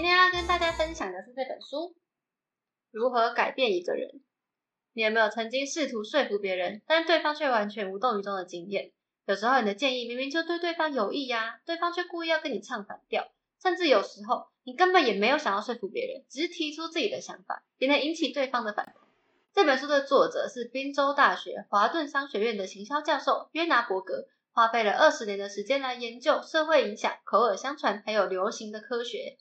今天要跟大家分享的是这本书《如何改变一个人》。你有没有曾经试图说服别人，但对方却完全无动于衷的经验？有时候你的建议明明就对对方有益呀，对方却故意要跟你唱反调。甚至有时候你根本也没有想要说服别人，只是提出自己的想法，也能引起对方的反弹。这本书的作者是宾州大学华顿商学院的行销教授约拿伯格，花费了二十年的时间来研究社会影响、口耳相传还有流行的科学。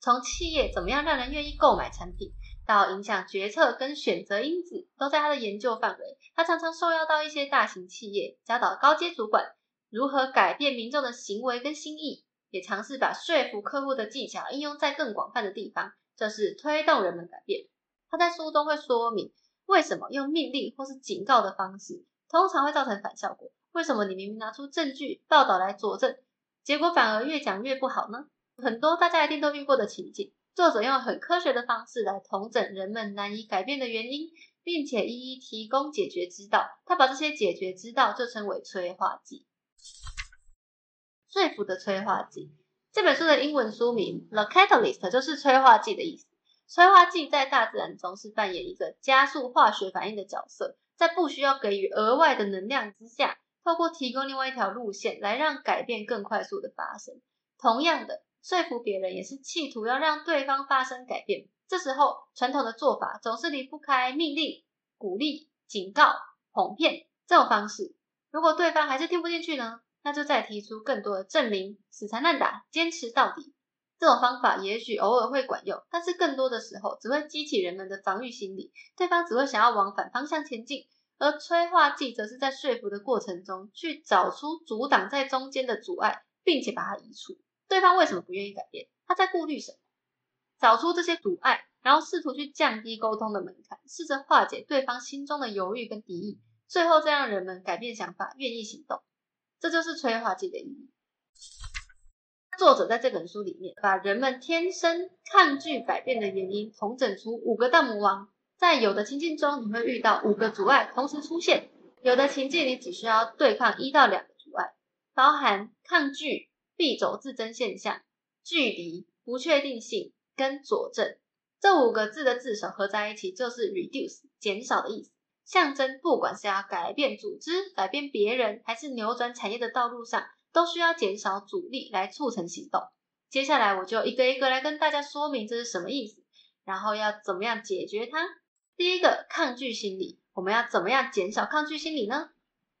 从企业怎么样让人愿意购买产品，到影响决策跟选择因子，都在他的研究范围。他常常受邀到一些大型企业，教导高阶主管如何改变民众的行为跟心意，也尝试把说服客户的技巧应用在更广泛的地方，这是推动人们改变。他在书中会说明。为什么用命令或是警告的方式，通常会造成反效果？为什么你明明拿出证据报道来佐证，结果反而越讲越不好呢？很多大家一定都遇过的情景，作者用很科学的方式来统整人们难以改变的原因，并且一一提供解决之道。他把这些解决之道就称为催化剂，说服的催化剂。这本书的英文书名《The Catalyst》就是催化剂的意思。催化剂在大自然中是扮演一个加速化学反应的角色，在不需要给予额外的能量之下，透过提供另外一条路线来让改变更快速的发生。同样的，说服别人也是企图要让对方发生改变。这时候，传统的做法总是离不开命令、鼓励、警告、哄骗这种方式。如果对方还是听不进去呢？那就再提出更多的证明，死缠烂打，坚持到底。这种方法也许偶尔会管用，但是更多的时候只会激起人们的防御心理，对方只会想要往反方向前进。而催化剂则是在说服的过程中去找出阻挡在中间的阻碍，并且把它移除。对方为什么不愿意改变？他在顾虑什么？找出这些阻碍，然后试图去降低沟通的门槛，试着化解对方心中的犹豫跟敌意，最后再让人们改变想法，愿意行动。这就是催化剂的意义。作者在这本书里面，把人们天生抗拒改变的原因统整出五个大魔王。在有的情境中，你会遇到五个阻碍同时出现；有的情境，你只需要对抗一到两个阻碍，包含抗拒、必走自增现象、距离、不确定性跟佐证。这五个字的字首合在一起就是 reduce，减少的意思，象征不管是要改变组织、改变别人，还是扭转产业的道路上。都需要减少阻力来促成行动。接下来我就一个一个来跟大家说明这是什么意思，然后要怎么样解决它。第一个，抗拒心理，我们要怎么样减少抗拒心理呢？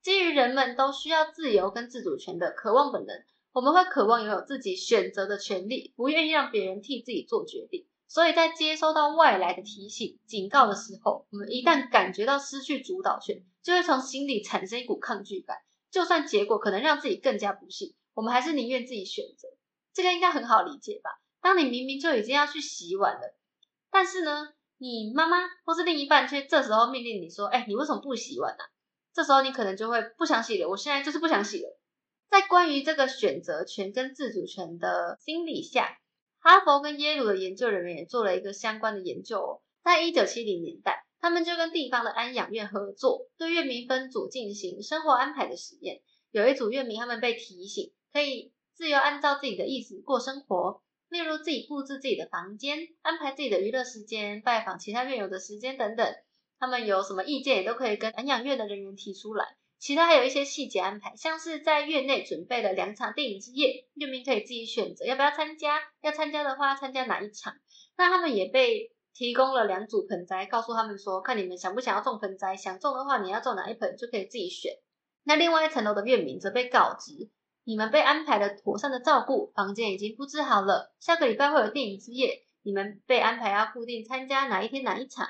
基于人们都需要自由跟自主权的渴望本能，我们会渴望拥有自己选择的权利，不愿意让别人替自己做决定。所以在接收到外来的提醒、警告的时候，我们一旦感觉到失去主导权，就会从心里产生一股抗拒感。就算结果可能让自己更加不幸，我们还是宁愿自己选择。这个应该很好理解吧？当你明明就已经要去洗碗了，但是呢，你妈妈或是另一半却这时候命令你说：“哎，你为什么不洗碗呢？”这时候你可能就会不想洗了。我现在就是不想洗了。在关于这个选择权跟自主权的心理下，哈佛跟耶鲁的研究人员也做了一个相关的研究哦，在一九七零年代。他们就跟地方的安养院合作，对院民分组进行生活安排的实验。有一组院民，他们被提醒可以自由按照自己的意思过生活，例如自己布置自己的房间、安排自己的娱乐时间、拜访其他院友的时间等等。他们有什么意见，也都可以跟安养院的人员提出来。其他还有一些细节安排，像是在院内准备了两场电影之夜，院民可以自己选择要不要参加。要参加的话，参加哪一场？那他们也被。提供了两组盆栽，告诉他们说，看你们想不想要种盆栽，想种的话，你要种哪一盆就可以自己选。那另外一层楼的院民则被告知，你们被安排了妥善的照顾，房间已经布置好了，下个礼拜会有电影之夜，你们被安排要固定参加哪一天哪一场。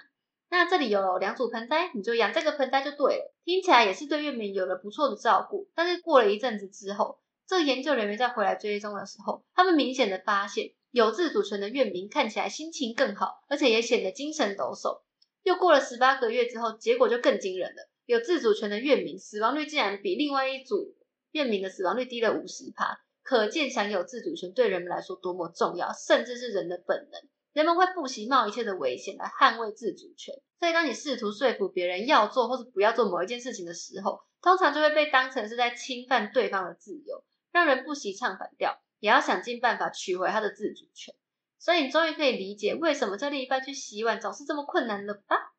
那这里有两组盆栽，你就养这个盆栽就对了。听起来也是对院民有了不错的照顾，但是过了一阵子之后，这个研究人员再回来追踪的时候，他们明显的发现。有自主权的院民看起来心情更好，而且也显得精神抖擞。又过了十八个月之后，结果就更惊人了。有自主权的院民死亡率竟然比另外一组院民的死亡率低了五十趴，可见享有自主权对人们来说多么重要，甚至是人的本能。人们会不惜冒一切的危险来捍卫自主权。所以，当你试图说服别人要做或是不要做某一件事情的时候，通常就会被当成是在侵犯对方的自由，让人不惜唱反调。也要想尽办法取回他的自主权。所以你终于可以理解为什么这另一半去洗碗总是这么困难了吧？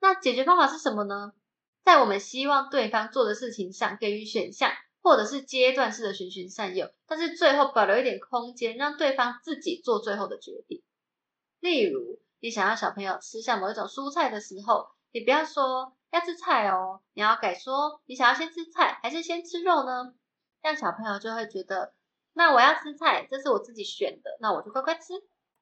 那解决方法是什么呢？在我们希望对方做的事情上给予选项，或者是阶段式的循循善诱，但是最后保留一点空间，让对方自己做最后的决定。例如，你想要小朋友吃下某一种蔬菜的时候，你不要说要吃菜哦，你要改说你想要先吃菜还是先吃肉呢？这样小朋友就会觉得，那我要吃菜，这是我自己选的，那我就乖乖吃。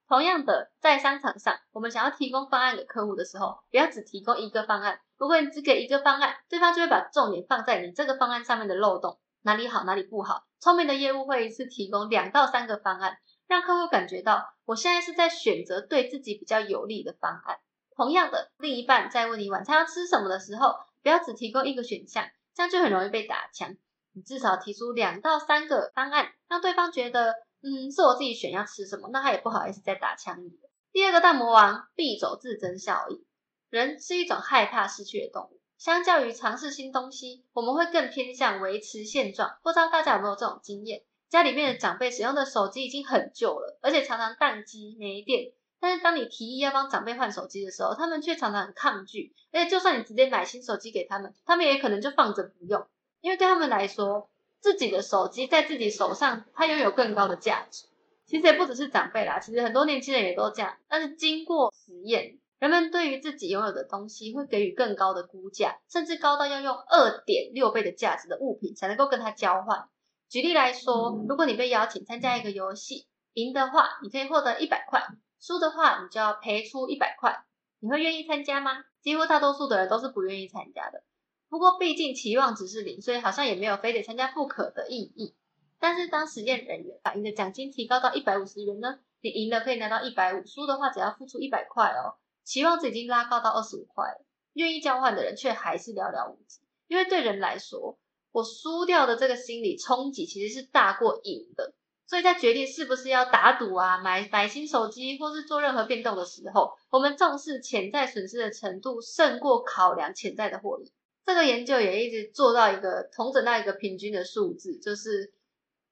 同样的，在商场上，我们想要提供方案给客户的时候，不要只提供一个方案。如果你只给一个方案，对方就会把重点放在你这个方案上面的漏洞，哪里好哪里不好。聪明的业务会一次提供两到三个方案，让客户感觉到我现在是在选择对自己比较有利的方案。同样的，另一半在问你晚餐要吃什么的时候，不要只提供一个选项，这样就很容易被打枪。你至少提出两到三个方案，让对方觉得。嗯，是我自己选要吃什么，那他也不好意思再打枪你了。第二个大魔王，必走自增效益。人是一种害怕失去的动物，相较于尝试新东西，我们会更偏向维持现状。不知道大家有没有这种经验？家里面的长辈使用的手机已经很旧了，而且常常宕机没电。但是当你提议要帮长辈换手机的时候，他们却常常很抗拒。而且就算你直接买新手机给他们，他们也可能就放着不用，因为对他们来说。自己的手机在自己手上，它拥有更高的价值。其实也不只是长辈啦，其实很多年轻人也都这样。但是经过实验，人们对于自己拥有的东西会给予更高的估价，甚至高到要用二点六倍的价值的物品才能够跟它交换。举例来说，如果你被邀请参加一个游戏，赢的话你可以获得一百块，输的话你就要赔出一百块。你会愿意参加吗？几乎大多数的人都是不愿意参加的。不过毕竟期望值是零，所以好像也没有非得参加不可的意义。但是当实验人员把你的奖金提高到一百五十元呢？你赢了可以拿到一百五，输的话只要付出一百块哦。期望值已经拉高到二十五块了，愿意交换的人却还是寥寥无几。因为对人来说，我输掉的这个心理冲击其实是大过赢的。所以在决定是不是要打赌啊，买买新手机或是做任何变动的时候，我们重视潜在损失的程度胜过考量潜在的获利。这个研究也一直做到一个同整到一个平均的数字，就是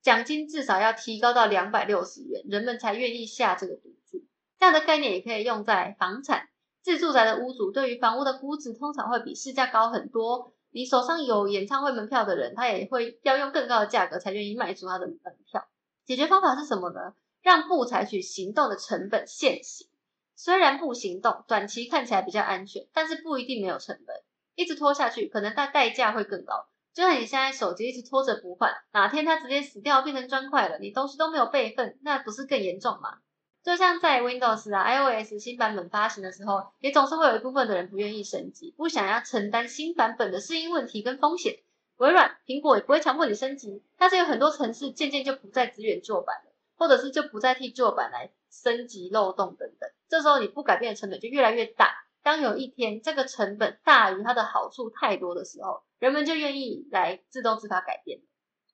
奖金至少要提高到两百六十元，人们才愿意下这个赌注。这样的概念也可以用在房产，自住宅的屋主对于房屋的估值通常会比市价高很多。你手上有演唱会门票的人，他也会要用更高的价格才愿意卖出他的门票。解决方法是什么呢？让不采取行动的成本现行。虽然不行动，短期看起来比较安全，但是不一定没有成本。一直拖下去，可能它代价会更高。就像你现在手机一直拖着不换，哪天它直接死掉变成砖块了，你东西都没有备份，那不是更严重吗？就像在 Windows 啊 iOS 新版本发行的时候，也总是会有一部分的人不愿意升级，不想要承担新版本的适应问题跟风险。微软、苹果也不会强迫你升级，但是有很多城市渐渐就不再支援旧版了，或者是就不再替旧版来升级漏洞等等。这时候你不改变的成本就越来越大。当有一天这个成本大于它的好处太多的时候，人们就愿意来自动自发改变。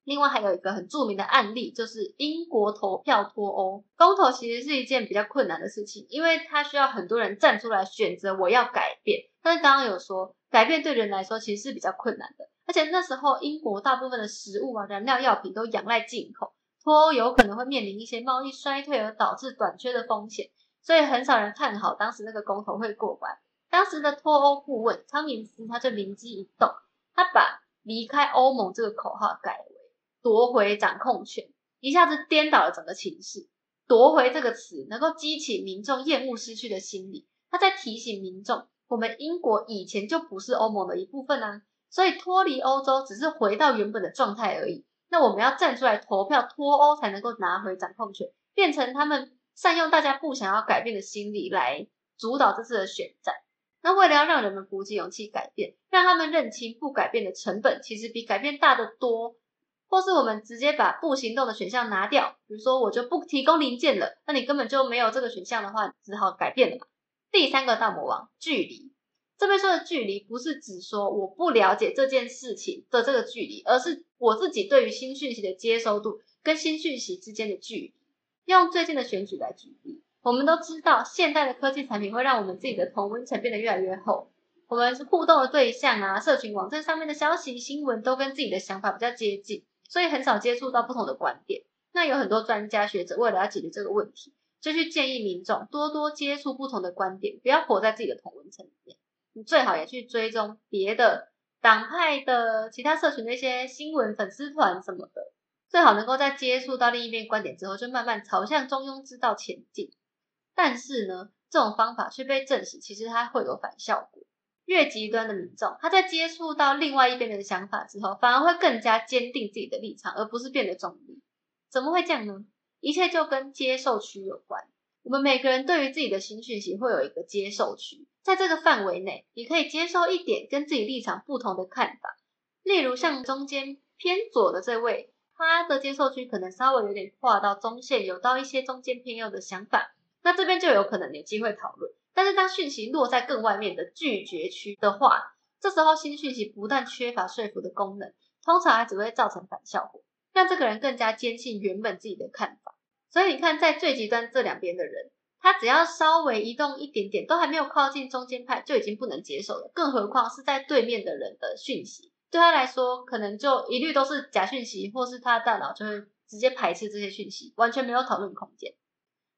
另外还有一个很著名的案例，就是英国投票脱欧公投，其实是一件比较困难的事情，因为它需要很多人站出来选择我要改变。但是刚刚有说，改变对人来说其实是比较困难的，而且那时候英国大部分的食物啊、燃料药品都仰赖进口，脱欧有可能会面临一些贸易衰退而导致短缺的风险。所以很少人看好当时那个公投会过关。当时的脱欧顾问汤明斯他就灵机一动，他把离开欧盟这个口号改了夺回掌控权，一下子颠倒了整个情势。夺回这个词能够激起民众厌恶失去的心理，他在提醒民众，我们英国以前就不是欧盟的一部分啊，所以脱离欧洲只是回到原本的状态而已。那我们要站出来投票脱欧，才能够拿回掌控权，变成他们。善用大家不想要改变的心理来主导这次的选战。那为了要让人们鼓起勇气改变，让他们认清不改变的成本其实比改变大得多，或是我们直接把不行动的选项拿掉，比如说我就不提供零件了，那你根本就没有这个选项的话，只好改变了嘛。第三个大魔王距离，这边说的距离不是指说我不了解这件事情的这个距离，而是我自己对于新讯息的接收度跟新讯息之间的距离。用最近的选举来举例，我们都知道，现代的科技产品会让我们自己的同温层变得越来越厚。我们是互动的对象啊，社群网站上面的消息、新闻都跟自己的想法比较接近，所以很少接触到不同的观点。那有很多专家学者为了要解决这个问题，就去建议民众多多接触不同的观点，不要活在自己的同文层里面。你最好也去追踪别的党派的其他社群的一些新闻粉丝团什么的，最好能够在接触到另一边观点之后，就慢慢朝向中庸之道前进。但是呢，这种方法却被证实，其实它会有反效果。越极端的民众，他在接触到另外一边人的想法之后，反而会更加坚定自己的立场，而不是变得中立。怎么会这样呢？一切就跟接受区有关。我们每个人对于自己的新讯息会有一个接受区，在这个范围内，你可以接受一点跟自己立场不同的看法。例如像中间偏左的这位，他的接受区可能稍微有点跨到中线，有到一些中间偏右的想法，那这边就有可能有机会讨论。但是当讯息落在更外面的拒绝区的话，这时候新讯息不但缺乏说服的功能，通常还只会造成反效果，让这个人更加坚信原本自己的看法。所以你看，在最极端这两边的人，他只要稍微移动一点点，都还没有靠近中间派，就已经不能接受了。更何况是在对面的人的讯息，对他来说，可能就一律都是假讯息，或是他的大脑就会直接排斥这些讯息，完全没有讨论空间。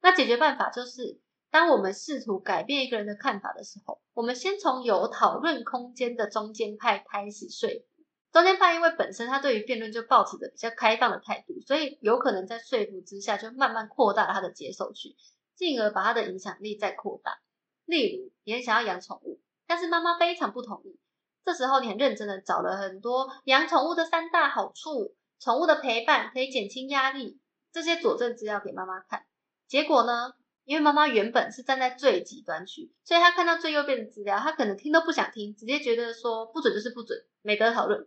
那解决办法就是。当我们试图改变一个人的看法的时候，我们先从有讨论空间的中间派开始说服。中间派因为本身他对于辩论就抱持着比较开放的态度，所以有可能在说服之下就慢慢扩大他的接受区，进而把他的影响力再扩大。例如，你很想要养宠物，但是妈妈非常不同意。这时候你很认真的找了很多养宠物的三大好处，宠物的陪伴可以减轻压力，这些佐证资料给妈妈看。结果呢？因为妈妈原本是站在最极端区，所以她看到最右边的资料，她可能听都不想听，直接觉得说不准就是不准，没得讨论。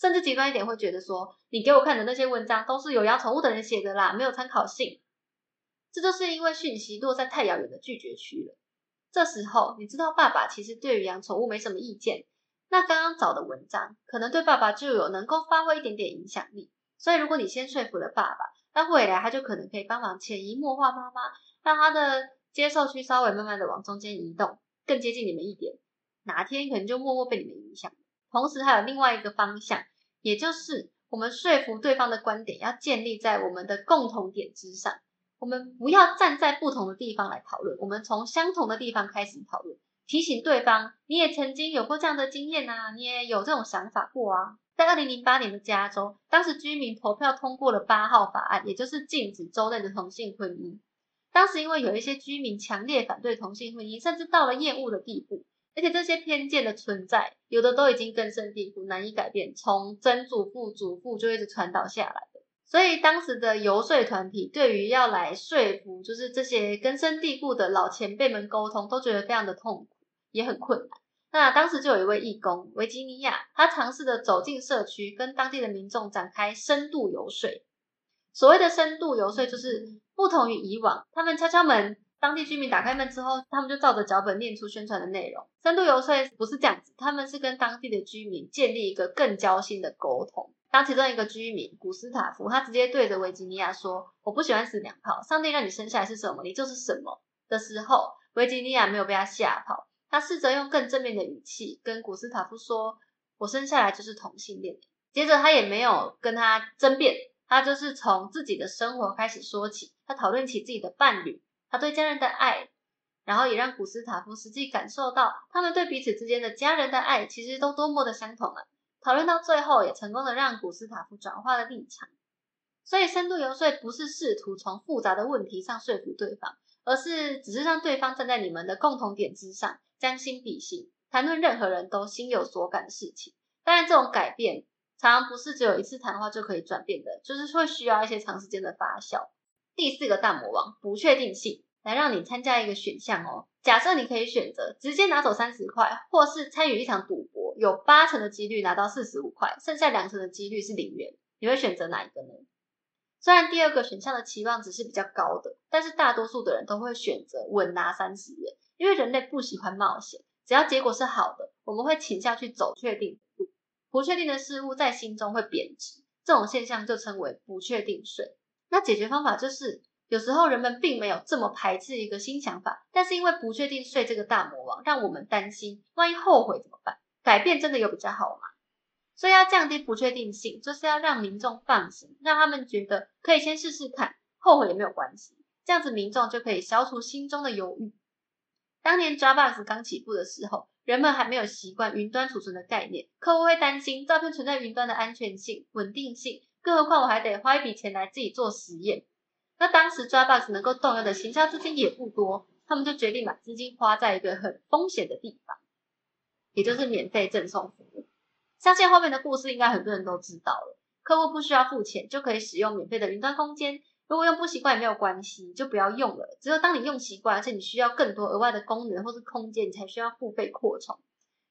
甚至极端一点，会觉得说你给我看的那些文章都是有养宠物的人写的啦，没有参考性。这就是因为讯息落在太遥远的拒绝区了。这时候你知道爸爸其实对于养宠物没什么意见，那刚刚找的文章可能对爸爸就有能够发挥一点点影响力。所以如果你先说服了爸爸，那未来他就可能可以帮忙潜移默化妈妈。让他的接受区稍微慢慢的往中间移动，更接近你们一点，哪天可能就默默被你们影响。同时还有另外一个方向，也就是我们说服对方的观点要建立在我们的共同点之上，我们不要站在不同的地方来讨论，我们从相同的地方开始讨论，提醒对方你也曾经有过这样的经验啊，你也有这种想法过啊。在二零零八年的加州，当时居民投票通过了八号法案，也就是禁止州内的同性婚姻。当时因为有一些居民强烈反对同性婚姻，甚至到了厌恶的地步，而且这些偏见的存在，有的都已经根深蒂固，难以改变，从曾祖父、祖父就一直传导下来的。所以当时的游说团体对于要来说服，就是这些根深蒂固的老前辈们沟通，都觉得非常的痛苦，也很困难。那当时就有一位义工维吉尼亚，他尝试的走进社区，跟当地的民众展开深度游说。所谓的深度游说，就是不同于以往，他们敲敲门，当地居民打开门之后，他们就照着脚本念出宣传的内容。深度游说不是这样子，他们是跟当地的居民建立一个更交心的沟通。当其中一个居民古斯塔夫，他直接对着维吉尼亚说：“我不喜欢死娘炮，上帝让你生下来是什么，你就是什么。”的时候，维吉尼亚没有被他吓跑，他试着用更正面的语气跟古斯塔夫说：“我生下来就是同性恋。”接着他也没有跟他争辩。他就是从自己的生活开始说起，他讨论起自己的伴侣，他对家人的爱，然后也让古斯塔夫实际感受到他们对彼此之间的家人的爱其实都多么的相同啊！讨论到最后，也成功的让古斯塔夫转化了立场。所以，深度游说不是试图从复杂的问题上说服对方，而是只是让对方站在你们的共同点之上，将心比心，谈论任何人都心有所感的事情。当然，这种改变。常常不是只有一次谈话就可以转变的，就是会需要一些长时间的发酵。第四个大魔王不确定性，来让你参加一个选项哦。假设你可以选择直接拿走三十块，或是参与一场赌博，有八成的几率拿到四十五块，剩下两成的几率是零元，你会选择哪一个呢？虽然第二个选项的期望值是比较高的，但是大多数的人都会选择稳拿三十元，因为人类不喜欢冒险，只要结果是好的，我们会倾向去走确定。不确定的事物在心中会贬值，这种现象就称为不确定税。那解决方法就是，有时候人们并没有这么排斥一个新想法，但是因为不确定税这个大魔王，让我们担心，万一后悔怎么办？改变真的有比较好吗？所以要降低不确定性，就是要让民众放心，让他们觉得可以先试试看，后悔也没有关系。这样子民众就可以消除心中的犹豫。当年 Dropbox 刚起步的时候，人们还没有习惯云端储存的概念，客户会担心照片存在云端的安全性、稳定性，更何况我还得花一笔钱来自己做实验。那当时 Dropbox 能够动用的行销资金也不多，他们就决定把资金花在一个很风险的地方，也就是免费赠送服务。相信后面的故事应该很多人都知道了，客户不需要付钱就可以使用免费的云端空间。如果用不习惯也没有关系，就不要用了。只有当你用习惯，而且你需要更多额外的功能或是空间，你才需要付费扩充。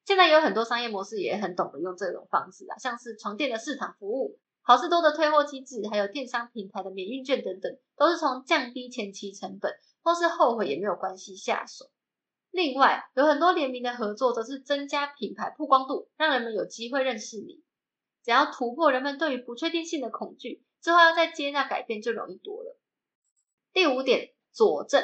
现在有很多商业模式也很懂得用这种方式啊，像是床垫的市场服务、好事多的退货机制，还有电商平台的免运券等等，都是从降低前期成本或是后悔也没有关系下手。另外，有很多联名的合作，则是增加品牌曝光度，让人们有机会认识你。只要突破人们对于不确定性的恐惧。之后要再接纳改变就容易多了。第五点，佐证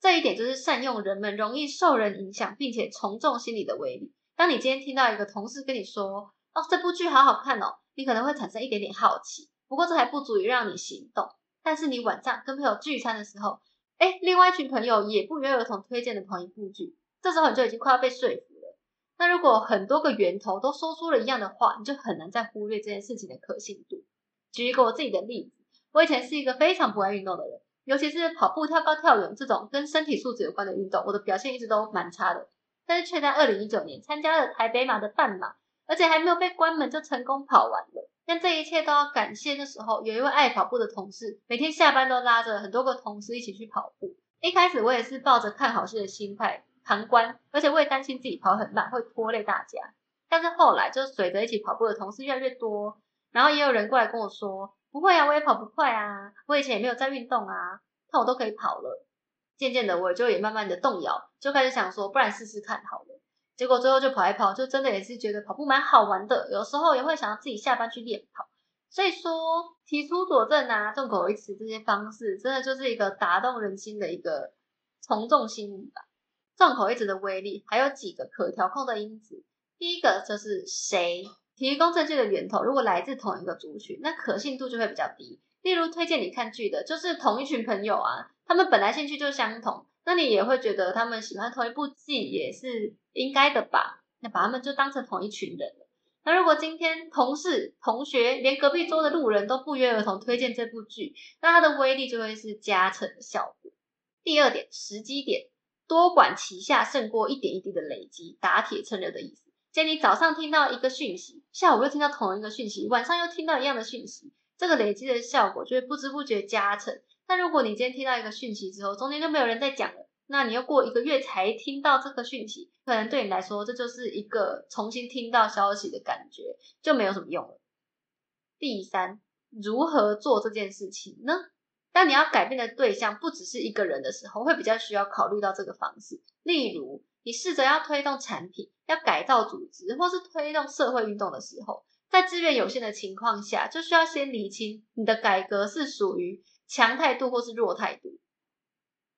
这一点就是善用人们容易受人影响，并且从众心理的威力。当你今天听到一个同事跟你说：“哦，这部剧好好看哦”，你可能会产生一点点好奇。不过这还不足以让你行动。但是你晚上跟朋友聚餐的时候，哎，另外一群朋友也不约而同推荐的同一部剧，这时候你就已经快要被说服了。那如果很多个源头都说出了一样的话，你就很难再忽略这件事情的可信度。举一个我自己的例子，我以前是一个非常不爱运动的人，尤其是跑步、跳高、跳远这种跟身体素质有关的运动，我的表现一直都蛮差的。但是却在二零一九年参加了台北马的半马，而且还没有被关门就成功跑完了。但这一切都要感谢那时候有一位爱跑步的同事，每天下班都拉着很多个同事一起去跑步。一开始我也是抱着看好戏的心态旁观，而且我也担心自己跑很慢会拖累大家。但是后来就随着一起跑步的同事越来越多。然后也有人过来跟我说，不会啊，我也跑不快啊，我以前也没有在运动啊，看我都可以跑了。渐渐的，我就也慢慢的动摇，就开始想说，不然试试看好了。结果最后就跑一跑，就真的也是觉得跑步蛮好玩的，有时候也会想要自己下班去练跑。所以说，提出佐证啊，众口一词这些方式，真的就是一个打动人心的一个从众心理吧。众口一词的威力还有几个可调控的因子，第一个就是谁。提供证据的源头如果来自同一个族群，那可信度就会比较低。例如推荐你看剧的，就是同一群朋友啊，他们本来兴趣就相同，那你也会觉得他们喜欢同一部剧也是应该的吧？那把他们就当成同一群人了。那如果今天同事、同学，连隔壁桌的路人都不约而同推荐这部剧，那它的威力就会是加成的效果。第二点，时机点，多管齐下胜过一点一滴的累积，打铁趁热的意思。建议你早上听到一个讯息，下午又听到同一个讯息，晚上又听到一样的讯息，这个累积的效果就会不知不觉加成。但如果你今天听到一个讯息之后，中间就没有人在讲了，那你又过一个月才听到这个讯息，可能对你来说这就是一个重新听到消息的感觉，就没有什么用了。第三，如何做这件事情呢？当你要改变的对象不只是一个人的时候，会比较需要考虑到这个方式，例如。你试着要推动产品，要改造组织，或是推动社会运动的时候，在资源有限的情况下，就需要先理清你的改革是属于强态度或是弱态度。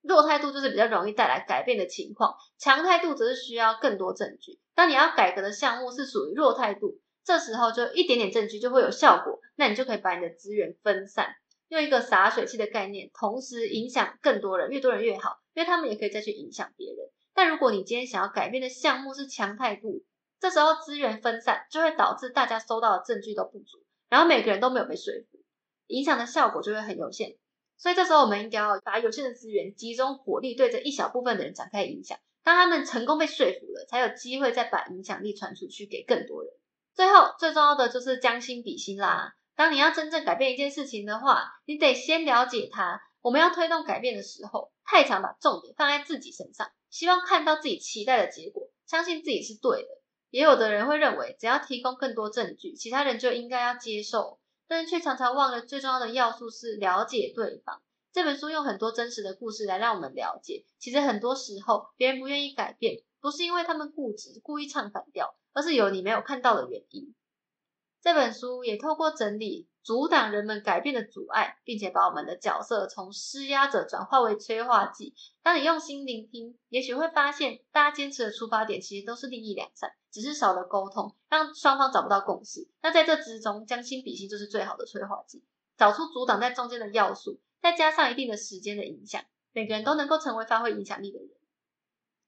弱态度就是比较容易带来改变的情况，强态度则是需要更多证据。当你要改革的项目是属于弱态度，这时候就一点点证据就会有效果，那你就可以把你的资源分散，用一个洒水器的概念，同时影响更多人，越多人越好，因为他们也可以再去影响别人。但如果你今天想要改变的项目是强态度，这时候资源分散就会导致大家收到的证据都不足，然后每个人都没有被说服，影响的效果就会很有限。所以这时候我们应该要把有限的资源集中火力，对着一小部分的人展开影响，当他们成功被说服了，才有机会再把影响力传出去给更多人。最后最重要的就是将心比心啦。当你要真正改变一件事情的话，你得先了解它。我们要推动改变的时候，太常把重点放在自己身上。希望看到自己期待的结果，相信自己是对的。也有的人会认为，只要提供更多证据，其他人就应该要接受，但是却常常忘了最重要的要素是了解对方。这本书用很多真实的故事来让我们了解，其实很多时候别人不愿意改变，不是因为他们固执、故意唱反调，而是有你没有看到的原因。这本书也透过整理。阻挡人们改变的阻碍，并且把我们的角色从施压者转化为催化剂。当你用心聆听，也许会发现，大家坚持的出发点其实都是利益两善，只是少了沟通，让双方找不到共识。那在这之中，将心比心就是最好的催化剂。找出阻挡在中间的要素，再加上一定的时间的影响，每个人都能够成为发挥影响力的人。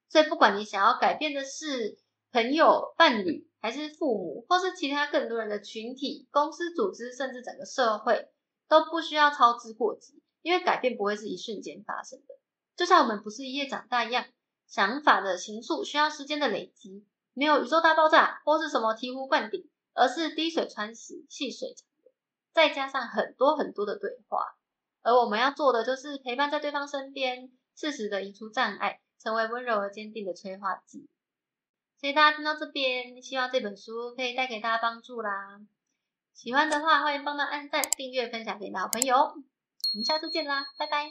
所以，不管你想要改变的是朋友、伴侣，还是父母，或是其他更多人的群体、公司、组织，甚至整个社会，都不需要操之过急，因为改变不会是一瞬间发生的。就像我们不是一夜长大一样，想法的形塑需要时间的累积，没有宇宙大爆炸或是什么醍醐灌顶，而是滴水穿石、细水长流，再加上很多很多的对话。而我们要做的就是陪伴在对方身边，适时的移除障碍。成为温柔而坚定的催化剂。所以大家听到这边，希望这本书可以带给大家帮助啦。喜欢的话，欢迎帮忙按赞、订阅、分享给你的好朋友。我们下次见啦，拜拜。